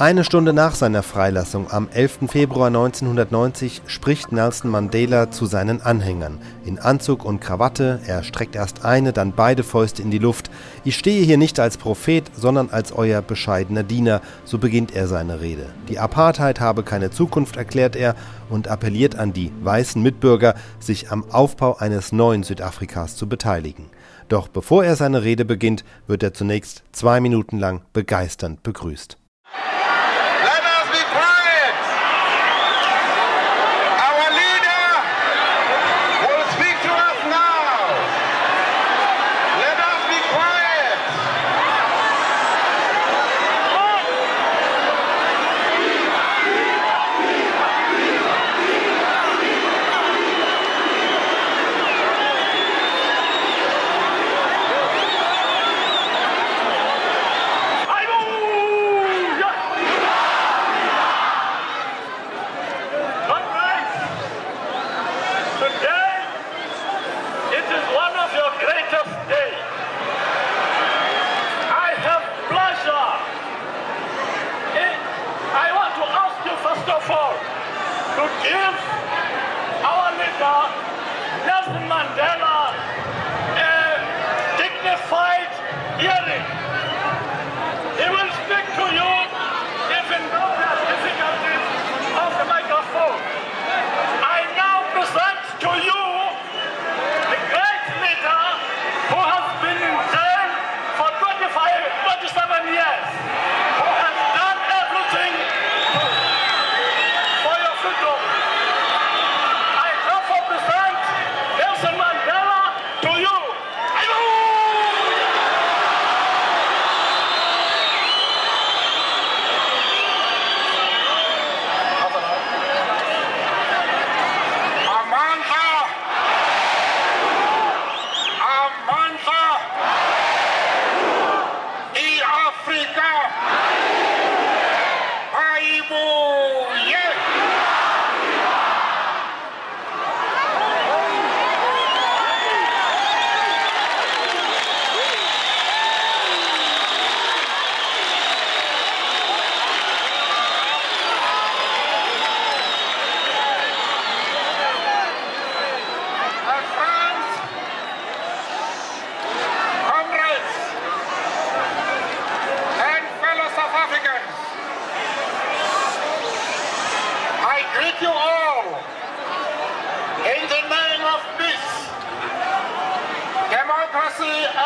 Eine Stunde nach seiner Freilassung am 11. Februar 1990 spricht Nelson Mandela zu seinen Anhängern. In Anzug und Krawatte, er streckt erst eine, dann beide Fäuste in die Luft. Ich stehe hier nicht als Prophet, sondern als euer bescheidener Diener, so beginnt er seine Rede. Die Apartheid habe keine Zukunft, erklärt er und appelliert an die weißen Mitbürger, sich am Aufbau eines neuen Südafrikas zu beteiligen. Doch bevor er seine Rede beginnt, wird er zunächst zwei Minuten lang begeisternd begrüßt.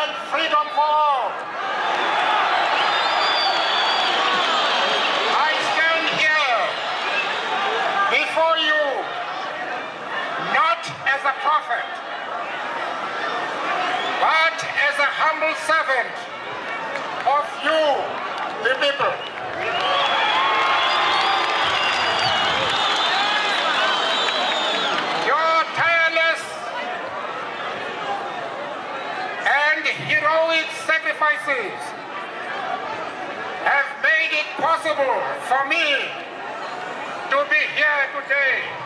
and freedom for all. I stand here before you not as a prophet, but as a humble servant of you, the people. masses have made it possible for me to be here today.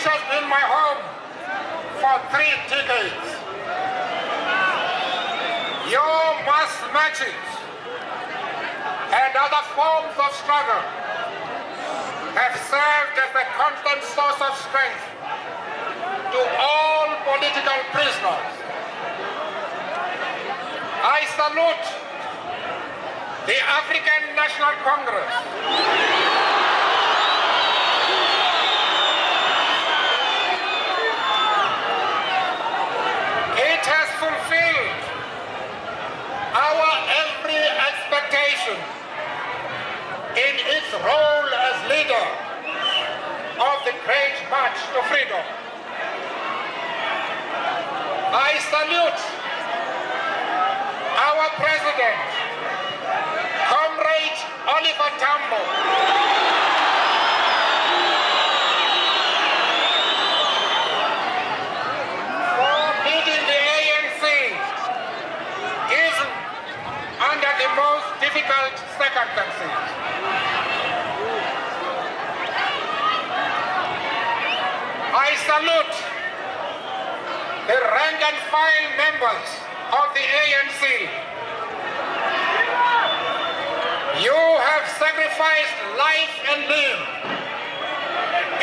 This has been my home for three decades. Your mass matches and other forms of struggle have served as a constant source of strength to all political prisoners. I salute the African National Congress. Great march to freedom. I salute our president, Comrade Oliver Tambo. for leading the ANC even under the most difficult circumstances. I salute the rank and file members of the ANC. You have sacrificed life and limb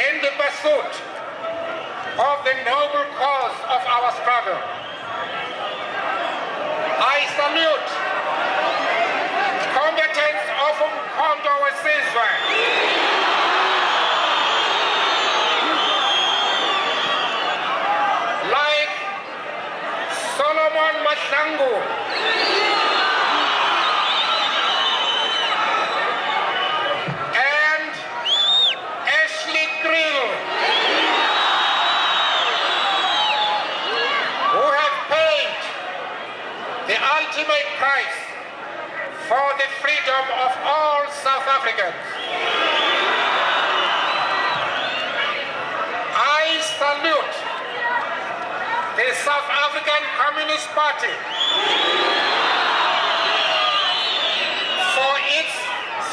in the pursuit of the noble cause of our struggle. I salute combatants of Umkhonto weSizwe. Like Solomon Mahlangu. And Ashley Kriel. who have paid the ultimate price for the freedom of all South Africans. I salute the South African Communist Party for its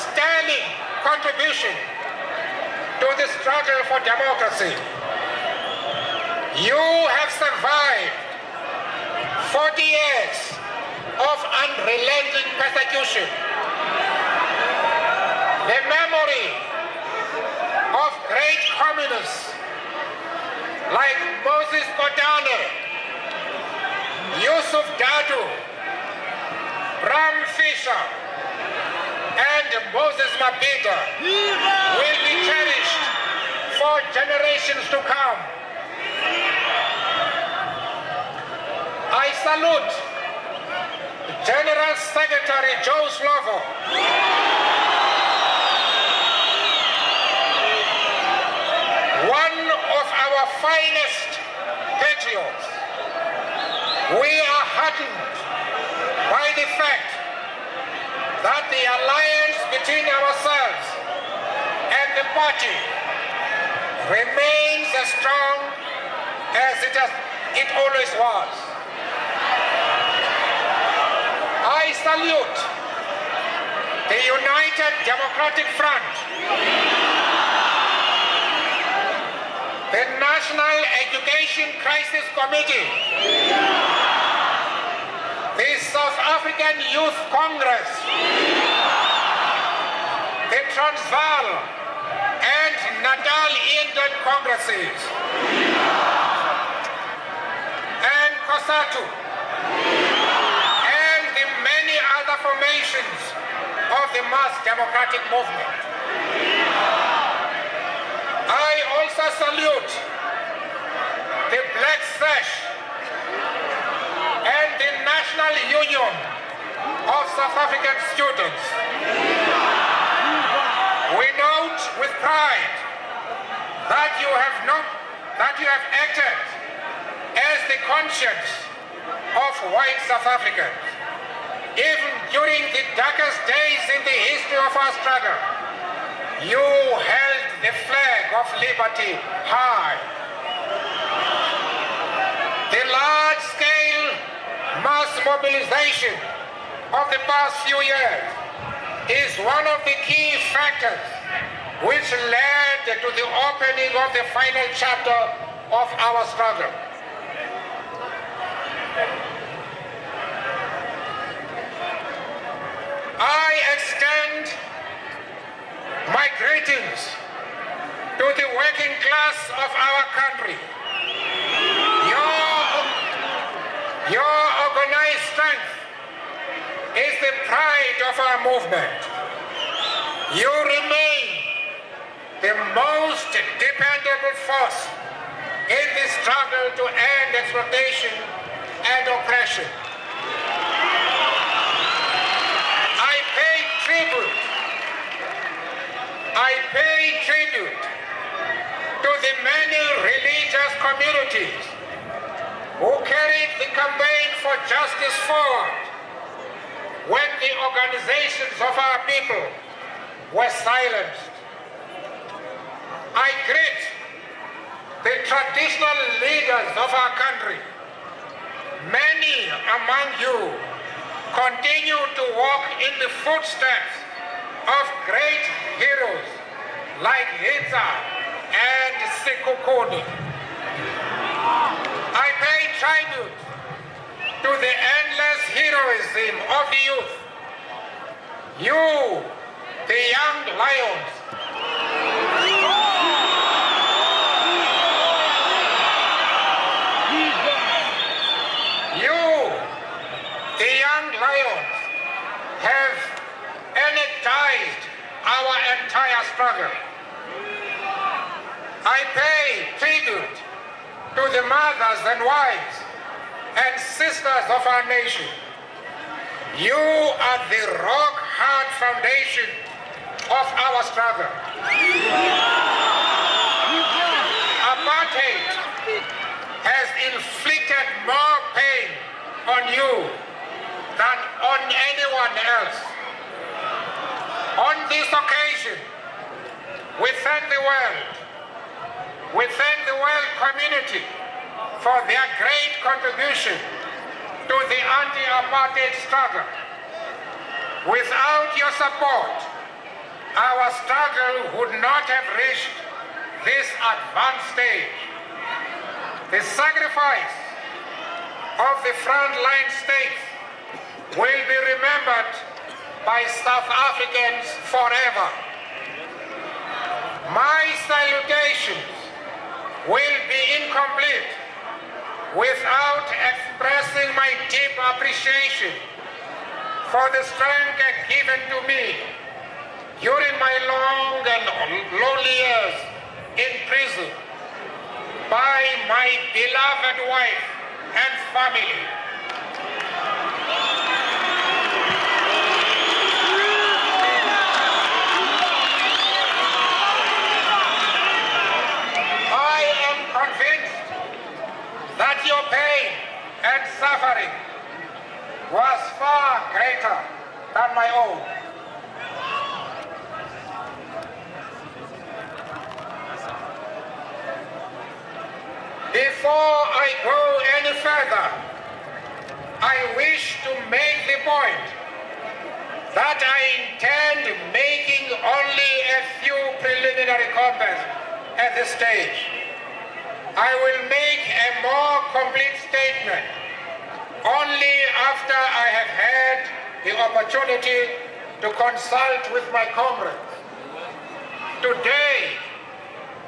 sterling contribution to the struggle for You have survived 40 years of unrelenting persecution. The memory of great communists like Moses Kotane, Yusuf Dadoo, Bram Fischer, and Moses Mabhida will be cherished for generations to come. I salute General Secretary Joe Slovo. One of our finest patriots. We are heartened by the fact that the alliance between ourselves and the party remains as strong as it, has, it always was. I salute the United Democratic Front, the National Education Crisis Committee, the South African Youth Congress, the Transvaal and Natal Indian Congresses, and COSATU, and the many other formations of the mass democratic movement. I also salute the Black Sash and the National Union of South African Students. Note with pride that you have not that you have acted as the conscience of white South Africans, even during the darkest days in the history of our struggle. You held the flag of liberty high. The large-scale mass mobilization of the past few years is one of the key factors which led to the opening of the final chapter of our struggle. I extend my greetings to the working class of our country. Your, your organized strength is the pride of our movement. You remain the most dependable force in the struggle to end exploitation and oppression. I pay tribute. I pay tribute to the many religious communities who carried the campaign for justice forward when the organizations of our people were silenced. I greet the traditional leaders of our country. Many among you continue to walk in the footsteps of great heroes like Hintsa and Sekhukhune. I pay tribute to the endless heroism of the youth. You, the young lions, you, the young lions, have energized our entire struggle. I pay tribute to the mothers and wives and sisters of our nation. You are the rock hard foundation of our struggle. Apartheid has inflicted more pain on you than on anyone else. On this occasion, we thank the world. We thank the world community for their great contribution to the anti-apartheid struggle. Without your support, our struggle would not have reached this advanced stage. The sacrifice of the frontline states will be remembered by South Africans forever. My salutations will be incomplete without expressing my deep appreciation for the strength given to me during my long and lonely years in prison by my beloved wife and family. I am convinced that your pain and suffering was far greater than my own. Before I go any further, I wish to make the point that I intend making only a few preliminary comments at this stage. I will make a more complete statement only after I have had the opportunity to consult with my comrades. Today,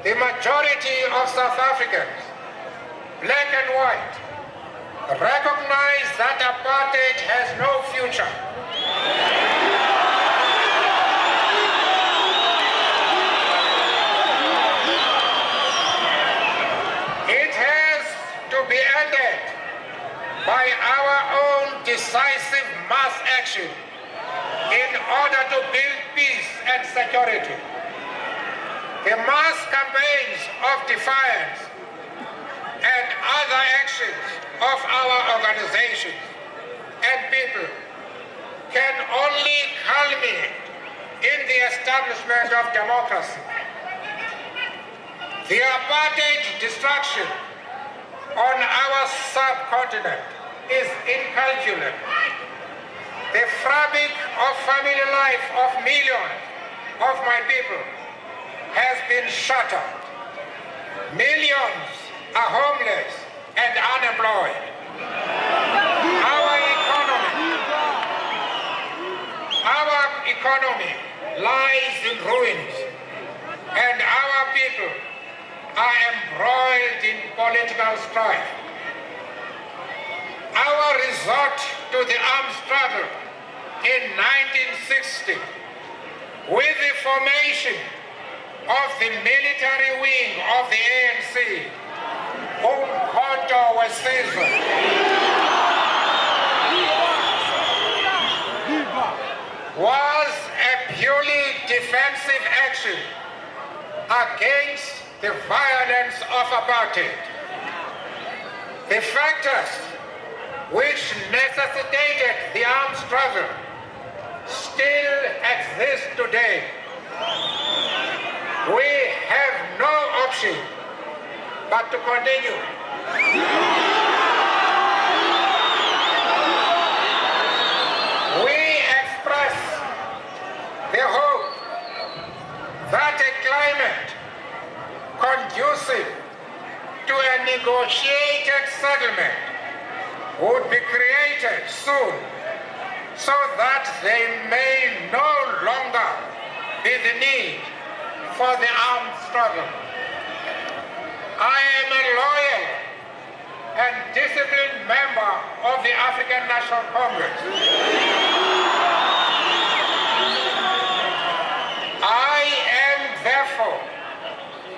the majority of South Africans, black and white, recognize that apartheid has no future. It has to be ended by our own decisive mass action in order to build peace and security. The mass campaigns of defiance and other actions of our organizations and people can only culminate in the establishment of democracy. The apartheid destruction on our subcontinent is incalculable. The fabric of family life of millions of my people has been shattered. Millions are homeless and unemployed. Our economy, our economy lies in ruins, and our people are embroiled in political strife. Our resort to the armed struggle in 1960 with the formation of the military wing of the ANC, Umkhonto Wesizwe, was a purely defensive action against the violence of apartheid. The factors which necessitated the armed struggle still exist today. We have no option but to continue. We express the hope that a climate conducive to a negotiated settlement would be created soon so that they may no longer be the need for the armed struggle. I am a loyal and disciplined member of the African National Congress. I am therefore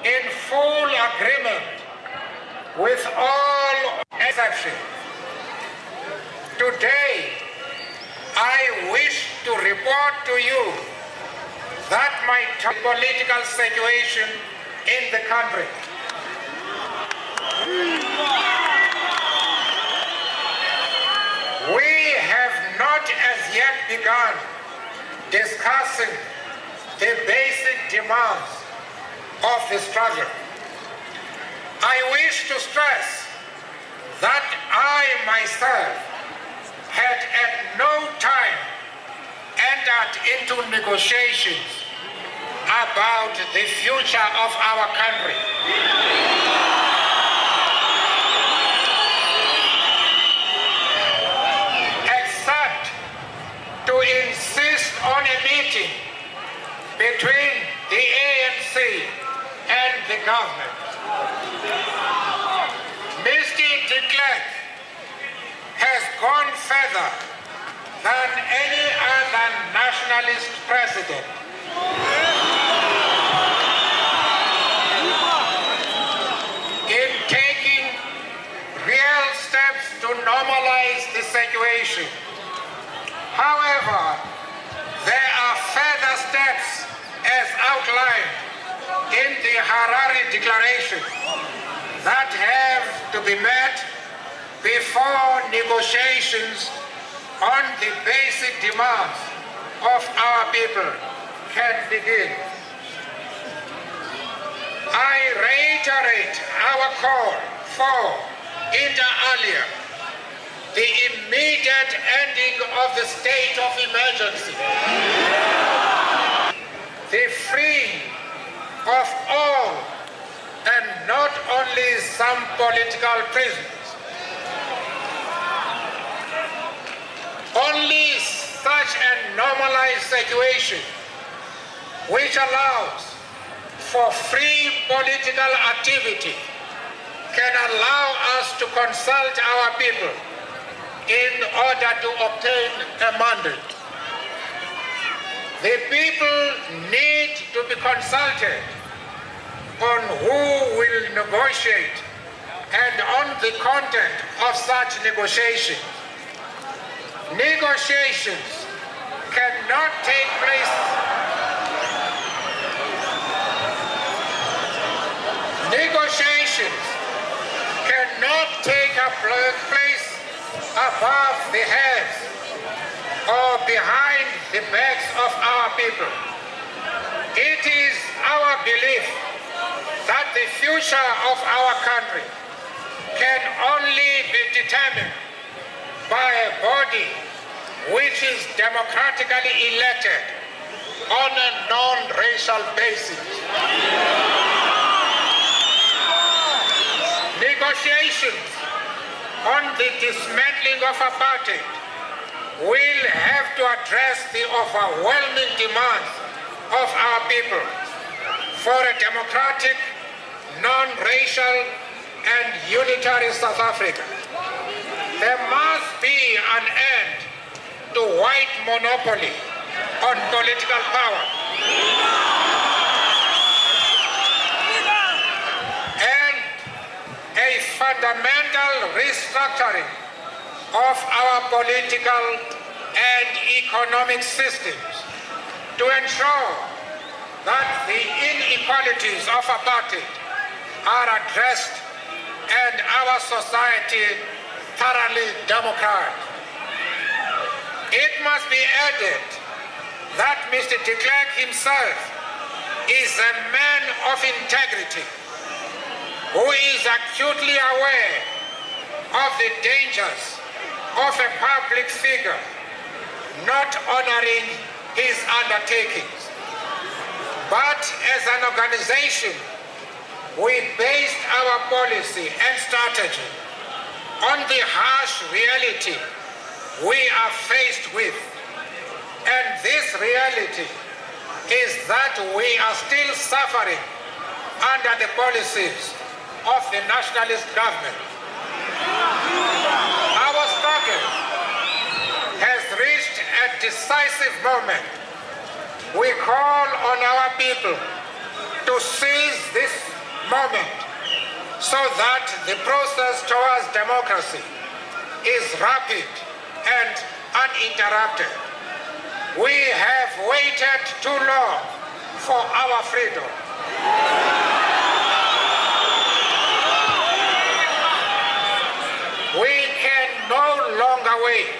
in full agreement with all exceptions. Today, I wish to report to you that my political situation in the country. We have not as yet begun discussing the basic demands of the struggle. I wish to stress that I myself had at no time entered into negotiations about the future of our country. Except to insist on a meeting between the ANC and the government. Mr. de Klerk has gone further than any other nationalist president. In taking real steps to normalize the situation. However, there are further steps as outlined in the Harare Declaration that have to be met before negotiations on the basic demands of our people can begin. I reiterate our call for, inter alia, the immediate ending of the state of emergency, the freeing of all and not only some political prisoners. Only such a normalized situation which allows for free political activity can allow us to consult our people in order to obtain a mandate. The people need to be consulted on who will negotiate and on the content of such negotiations. Negotiations cannot take place Negotiations cannot take place above the heads or behind the backs of our people. It is our belief that the future of our country can only be determined by a body which is democratically elected on a non-racial basis. Negotiations on the dismantling of apartheid will have to address the overwhelming demands of our people for a democratic, non-racial and unitary South Africa. There must be an end to white monopoly on political power. And a fundamental restructuring of our political and economic systems to ensure that the inequalities of apartheid are addressed and our society thoroughly democratized. It must be added that Mr. de Klerk himself is a man of integrity who is acutely aware of the dangers of a public figure not honoring his undertakings. But as an organization, we based our policy and strategy on the harsh reality we are faced with. And this reality is that we are still suffering under the policies of the nationalist government. Our struggle has reached a decisive moment. We call on our people to seize this moment so that the process towards democracy is rapid and uninterrupted. We have waited too long for our freedom. We can no longer wait.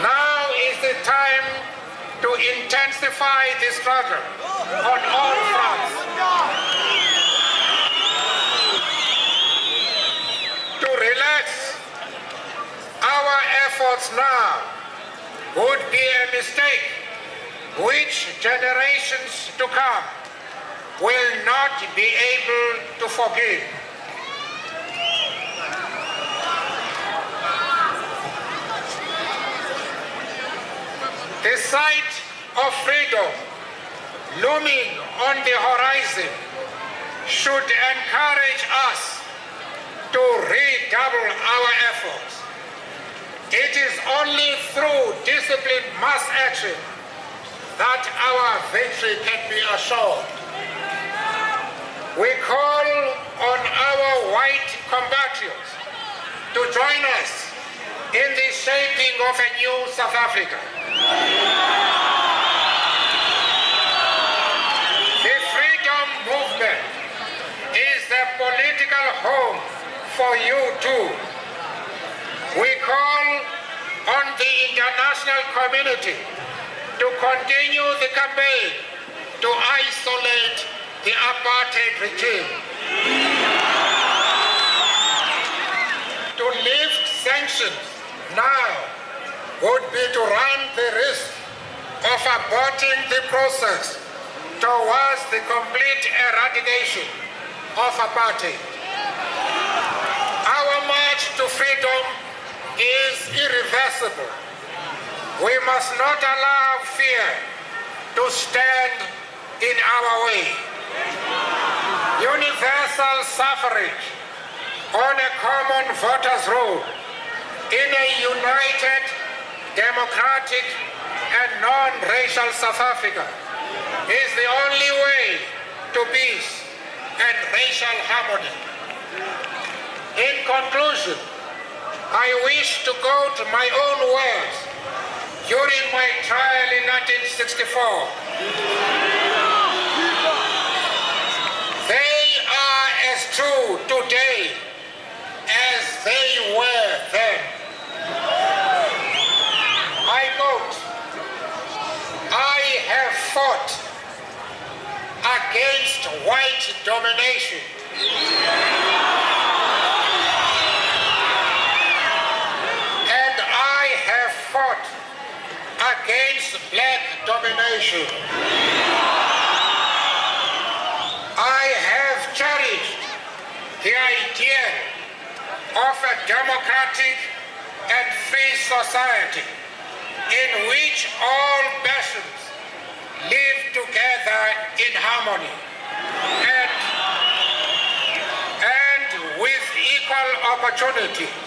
Now is the time to intensify the struggle on all fronts. To relax our efforts now would be a mistake which generations to come will not be able to forgive. The sight of freedom looming on the horizon should encourage us to redouble our efforts. It is only through disciplined mass action that our victory can be assured. We call on our white compatriots to join us in the shaping of a new South Africa. The freedom movement is the political home for you too. We call on the international community to continue the campaign to isolate the apartheid regime. To lift sanctions now would be to run the risk of aborting the process towards the complete eradication of apartheid. Our march to freedom is irreversible. We must not allow fear to stand in our way. Universal suffrage on a common voters' roll in a united, democratic, and non-racial South Africa is the only way to peace and racial harmony. In conclusion, I wish to go to my own words during my trial in 1964. They are as true today as they were then. I quote, I have fought against white domination. And I have fought black domination. I have cherished the idea of a democratic and free society in which all persons live together in harmony and, and with equal opportunities.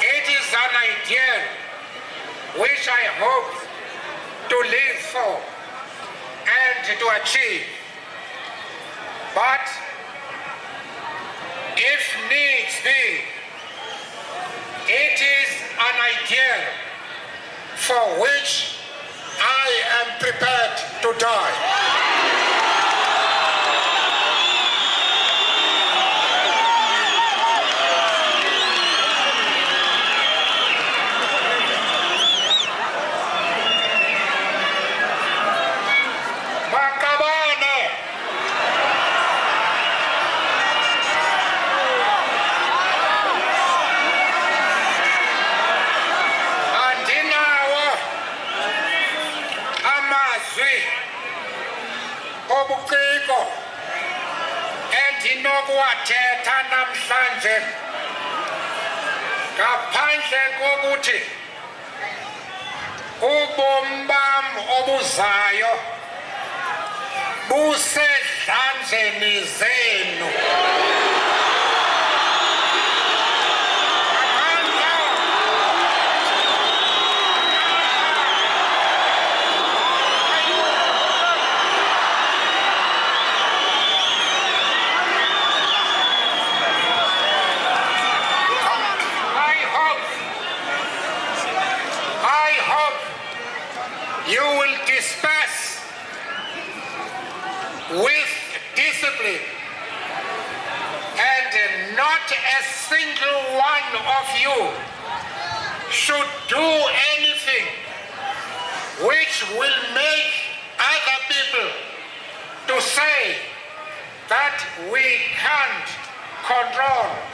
It is an ideal which I hope live for and to achieve. But if needs be, it is an ideal for which I am prepared to die. Endinokuwathetha namhlanje. Ngaphandle kokuthi ubomi bam obuzayo busedlanzeni zenu. Amandla you should do anything which will make other people to say that we can't control